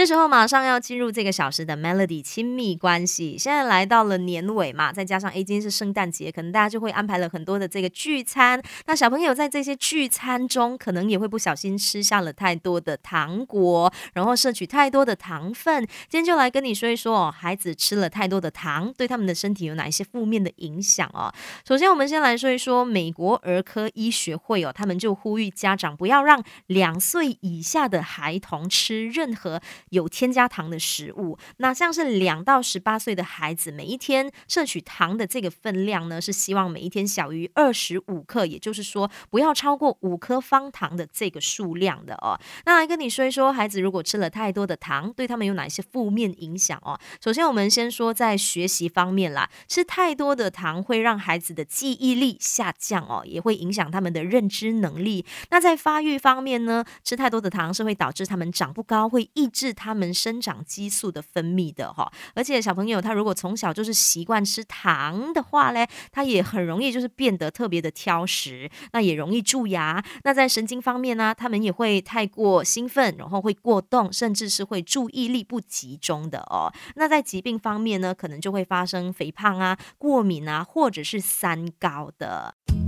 这时候马上要进入这个小时的 Melody 亲密关系。现在来到了年尾嘛，再加上 A 今天是圣诞节，可能大家就会安排了很多的这个聚餐。那小朋友在这些聚餐中，可能也会不小心吃下了太多的糖果，然后摄取太多的糖分。今天就来跟你说一说哦，孩子吃了太多的糖，对他们的身体有哪一些负面的影响哦？首先，我们先来说一。说美国儿科医学会哦，他们就呼吁家长不要让两岁以下的孩童吃任何有添加糖的食物。那像是两到十八岁的孩子，每一天摄取糖的这个分量呢，是希望每一天小于二十五克，也就是说不要超过五颗方糖的这个数量的哦。那来跟你说一说，孩子如果吃了太多的糖，对他们有哪些负面影响哦？首先，我们先说在学习方面啦，吃太多的糖会让孩子的记忆力。下降哦，也会影响他们的认知能力。那在发育方面呢，吃太多的糖是会导致他们长不高，会抑制他们生长激素的分泌的哈。而且小朋友他如果从小就是习惯吃糖的话嘞，他也很容易就是变得特别的挑食，那也容易蛀牙。那在神经方面呢，他们也会太过兴奋，然后会过动，甚至是会注意力不集中的哦。那在疾病方面呢，可能就会发生肥胖啊、过敏啊，或者是三高的。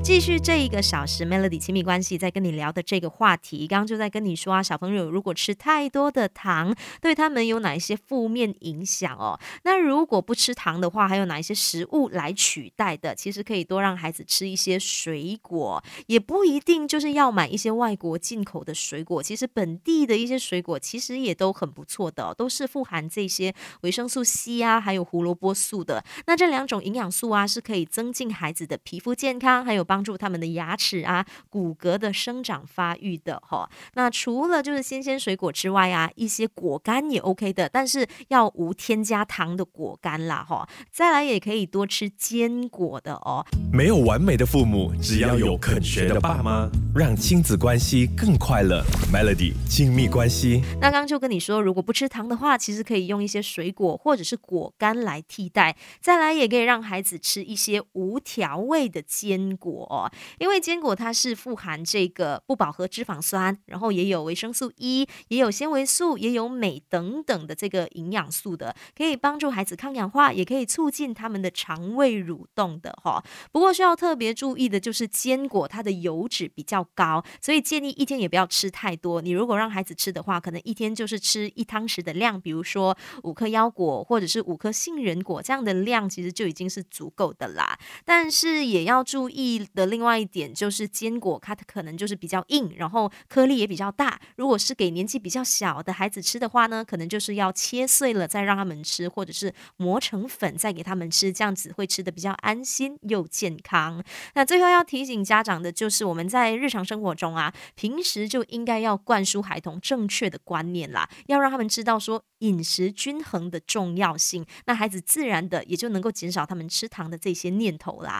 继续这一个小时，Melody 亲密关系在跟你聊的这个话题，刚刚就在跟你说啊，小朋友如果吃太多的糖，对他们有哪一些负面影响哦？那如果不吃糖的话，还有哪一些食物来取代的？其实可以多让孩子吃一些水果，也不一定就是要买一些外国进口的水果。其实本地的一些水果其实也都很不错的，都是富含这些维生素 C 啊，还有胡萝卜素的。那这两种营养素啊，是可以增进孩子的皮肤健康，还有帮助他们的牙齿啊、骨骼的生长发育的哈。那除了就是新鲜水果之外啊，一些果干也 OK 的，但是要无添加糖的果干啦哈。再来也可以多吃坚果的哦。没有完美的父母，只要有肯学的爸妈，让亲子关系更快乐。Melody 亲密关系。那刚刚就跟你说，如果不吃糖的话，其实可以用一些水果或者是果干来替代。再来也可以让孩子吃一些无调味的坚果。果，因为坚果它是富含这个不饱和脂肪酸，然后也有维生素 E，也有纤维素，也有镁等等的这个营养素的，可以帮助孩子抗氧化，也可以促进他们的肠胃蠕动的哈。不过需要特别注意的就是坚果它的油脂比较高，所以建议一天也不要吃太多。你如果让孩子吃的话，可能一天就是吃一汤匙的量，比如说五颗腰果或者是五颗杏仁果这样的量，其实就已经是足够的啦。但是也要注意。的另外一点就是坚果，它可能就是比较硬，然后颗粒也比较大。如果是给年纪比较小的孩子吃的话呢，可能就是要切碎了再让他们吃，或者是磨成粉再给他们吃，这样子会吃的比较安心又健康。那最后要提醒家长的就是，我们在日常生活中啊，平时就应该要灌输孩童正确的观念啦，要让他们知道说饮食均衡的重要性，那孩子自然的也就能够减少他们吃糖的这些念头啦。